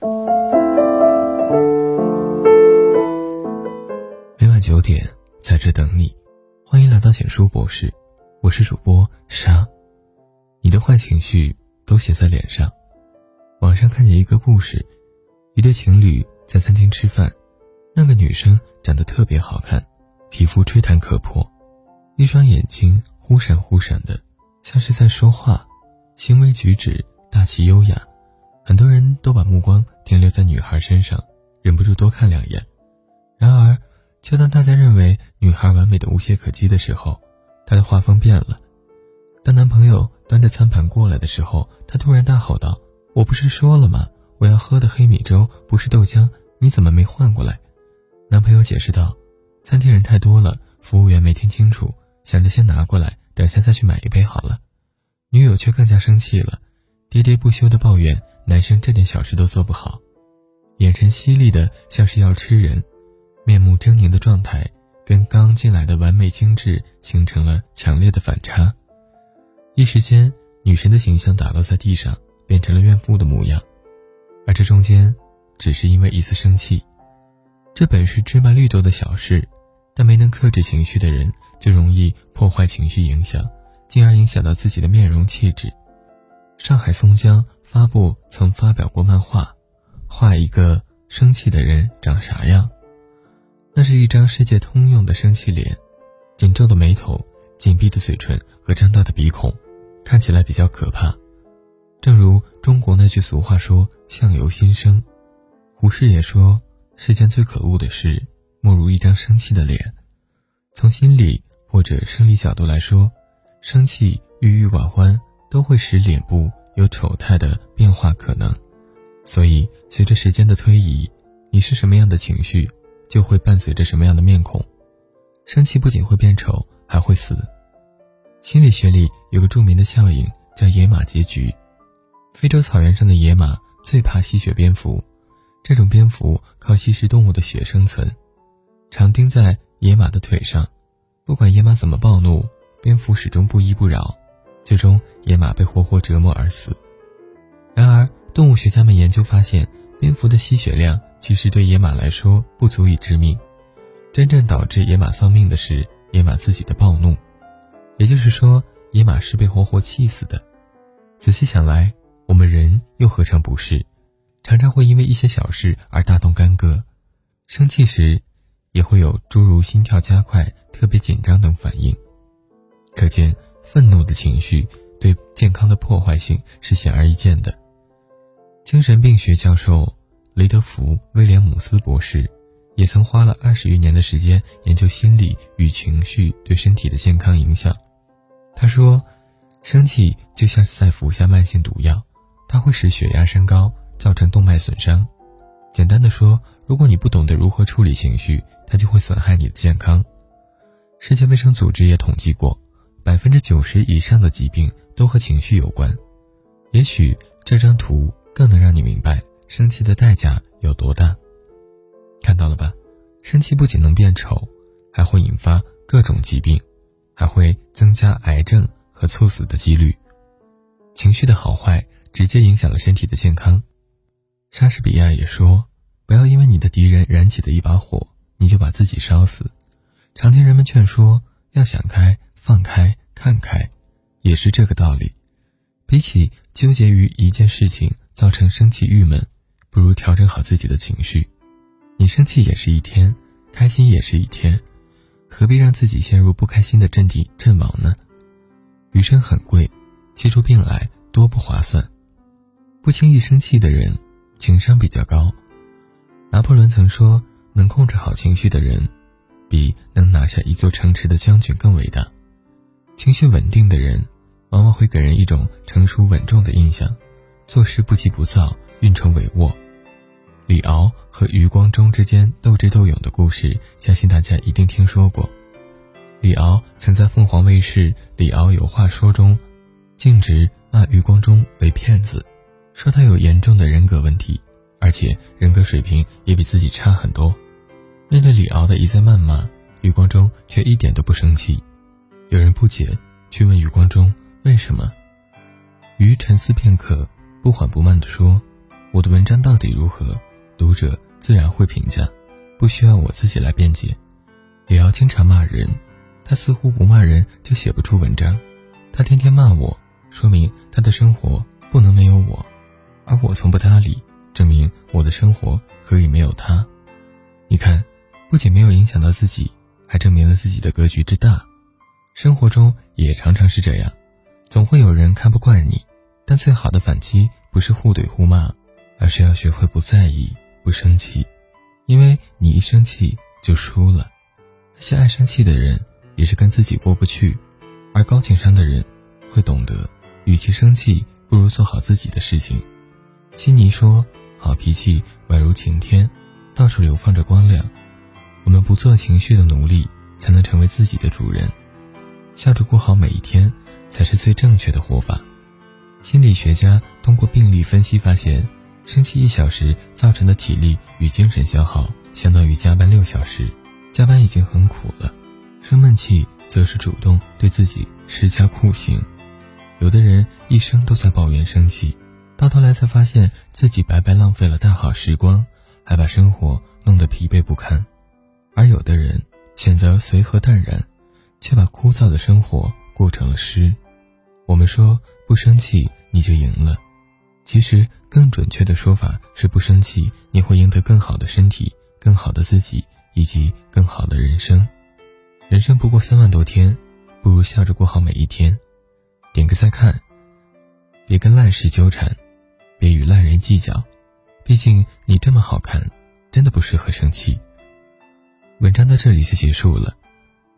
每晚九点，在这等你。欢迎来到简书博士，我是主播沙。你的坏情绪都写在脸上。网上看见一个故事，一对情侣在餐厅吃饭，那个女生长得特别好看，皮肤吹弹可破，一双眼睛忽闪忽闪的，像是在说话，行为举止大气优雅。很多人都把目光停留在女孩身上，忍不住多看两眼。然而，就当大家认为女孩完美的无懈可击的时候，她的画风变了。当男朋友端着餐盘过来的时候，她突然大吼道：“我不是说了吗？我要喝的黑米粥不是豆浆，你怎么没换过来？”男朋友解释道：“餐厅人太多了，服务员没听清楚，想着先拿过来，等下再去买一杯好了。”女友却更加生气了，喋喋不休地抱怨。男生这点小事都做不好，眼神犀利的像是要吃人，面目狰狞的状态跟刚进来的完美精致形成了强烈的反差。一时间，女神的形象打落在地上，变成了怨妇的模样。而这中间，只是因为一次生气。这本是芝麻绿豆的小事，但没能克制情绪的人，就容易破坏情绪影响，进而影响到自己的面容气质。上海松江。发布曾发表过漫画，画一个生气的人长啥样？那是一张世界通用的生气脸，紧皱的眉头、紧闭的嘴唇和张大的鼻孔，看起来比较可怕。正如中国那句俗话说：“相由心生。”胡适也说：“世间最可恶的事，莫如一张生气的脸。”从心理或者生理角度来说，生气、郁郁寡欢都会使脸部。有丑态的变化可能，所以随着时间的推移，你是什么样的情绪，就会伴随着什么样的面孔。生气不仅会变丑，还会死。心理学里有个著名的效应叫野马结局。非洲草原上的野马最怕吸血蝙蝠，这种蝙蝠靠吸食动物的血生存，常钉在野马的腿上，不管野马怎么暴怒，蝙蝠始终不依不饶。最终，野马被活活折磨而死。然而，动物学家们研究发现，蝙蝠的吸血量其实对野马来说不足以致命。真正导致野马丧命的是野马自己的暴怒，也就是说，野马是被活活气死的。仔细想来，我们人又何尝不是，常常会因为一些小事而大动干戈，生气时也会有诸如心跳加快、特别紧张等反应。可见。愤怒的情绪对健康的破坏性是显而易见的。精神病学教授雷德福·威廉姆斯博士也曾花了二十余年的时间研究心理与情绪对身体的健康影响。他说，生气就像是在服下慢性毒药，它会使血压升高，造成动脉损伤。简单的说，如果你不懂得如何处理情绪，它就会损害你的健康。世界卫生组织也统计过。百分之九十以上的疾病都和情绪有关，也许这张图更能让你明白生气的代价有多大。看到了吧？生气不仅能变丑，还会引发各种疾病，还会增加癌症和猝死的几率。情绪的好坏直接影响了身体的健康。莎士比亚也说：“不要因为你的敌人燃起的一把火，你就把自己烧死。”常听人们劝说要想开。放开，看开，也是这个道理。比起纠结于一件事情造成生气郁闷，不如调整好自己的情绪。你生气也是一天，开心也是一天，何必让自己陷入不开心的阵地阵亡呢？余生很贵，气出病来多不划算。不轻易生气的人，情商比较高。拿破仑曾说：“能控制好情绪的人，比能拿下一座城池的将军更伟大。”情绪稳定的人，往往会给人一种成熟稳重的印象，做事不急不躁，运筹帷幄。李敖和余光中之间斗智斗勇的故事，相信大家一定听说过。李敖曾在凤凰卫视《李敖有话说》中，径直骂余光中为骗子，说他有严重的人格问题，而且人格水平也比自己差很多。面对李敖的一再谩骂，余光中却一点都不生气。有人不解，去问余光中为什么。余沉思片刻，不缓不慢地说：“我的文章到底如何，读者自然会评价，不需要我自己来辩解。李瑶经常骂人，他似乎不骂人就写不出文章。他天天骂我，说明他的生活不能没有我，而我从不搭理，证明我的生活可以没有他。你看，不仅没有影响到自己，还证明了自己的格局之大。生活中也常常是这样，总会有人看不惯你，但最好的反击不是互怼互骂，而是要学会不在意、不生气，因为你一生气就输了。那些爱生气的人，也是跟自己过不去；而高情商的人，会懂得，与其生气，不如做好自己的事情。悉尼说：“好脾气宛如晴天，到处流放着光亮。我们不做情绪的奴隶，才能成为自己的主人。笑着过好每一天，才是最正确的活法。”心理学家通过病例分析发现，生气一小时造成的体力与精神消耗，相当于加班六小时。加班已经很苦了，生闷气则是主动对自己施加酷刑。有的人一生都在抱怨生气，到头来才发现自己白白浪费了大好时光，还把生活弄得疲惫不堪。而有的人选择随和淡然，却把枯燥的生活过成了诗。我们说不生气你就赢了，其实更准确的说法是不生气你会赢得更好的身体，更好的自己。以及更好的人生，人生不过三万多天，不如笑着过好每一天。点个再看，别跟烂事纠缠，别与烂人计较，毕竟你这么好看，真的不适合生气。文章到这里就结束了，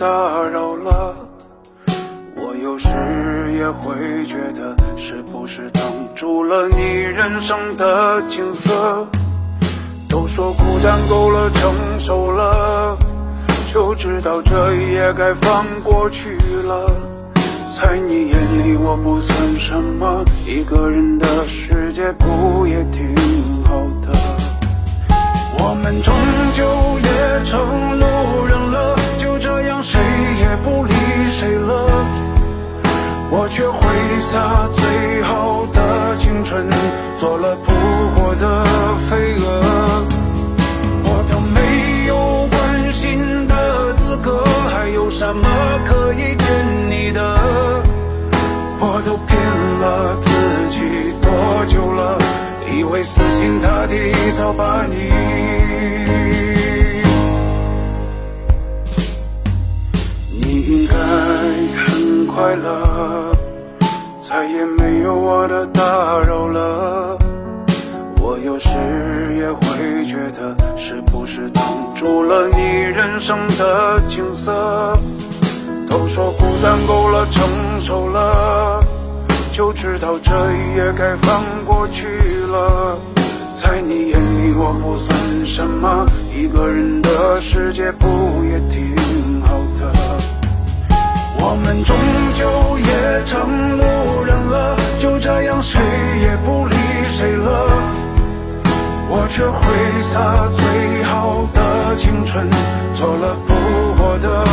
打扰了。我有时也会觉得，是不是挡住了你人生的景色？都说孤单够了，成熟了，就知道这一夜该放过去了。在你眼里我不算什么，一个人的世界不也挺他最好的青春，做了扑火的飞蛾。我都没有关心的资格，还有什么可以欠你的？我都骗了自己多久了？以为死心塌地早把，你再也没有我的打扰了。我有时也会觉得，是不是挡住了你人生的景色？都说孤单够了，成熟了，就知道这一夜该放过去了。在你眼里我不算什么，一个人的世界不也挺？我们终究也成路人了，就这样谁也不理谁了。我却挥洒最好的青春，做了扑火的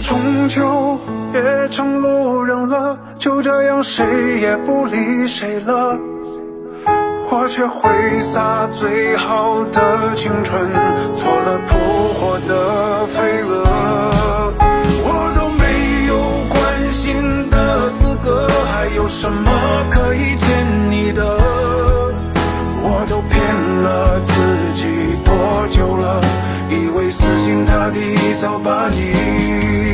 终究也成路人了，就这样谁也不理谁了。我却挥洒最好的青春，做了扑火的飞蛾。我都没有关心的资格，还有什么可以欠你的？我都骗了自己多久了？以为死心塌地，早把你。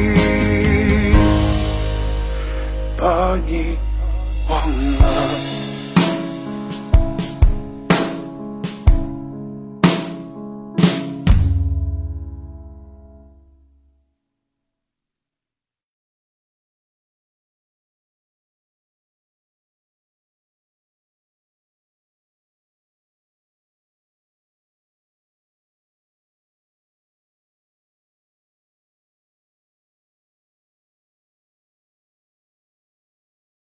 把你忘了。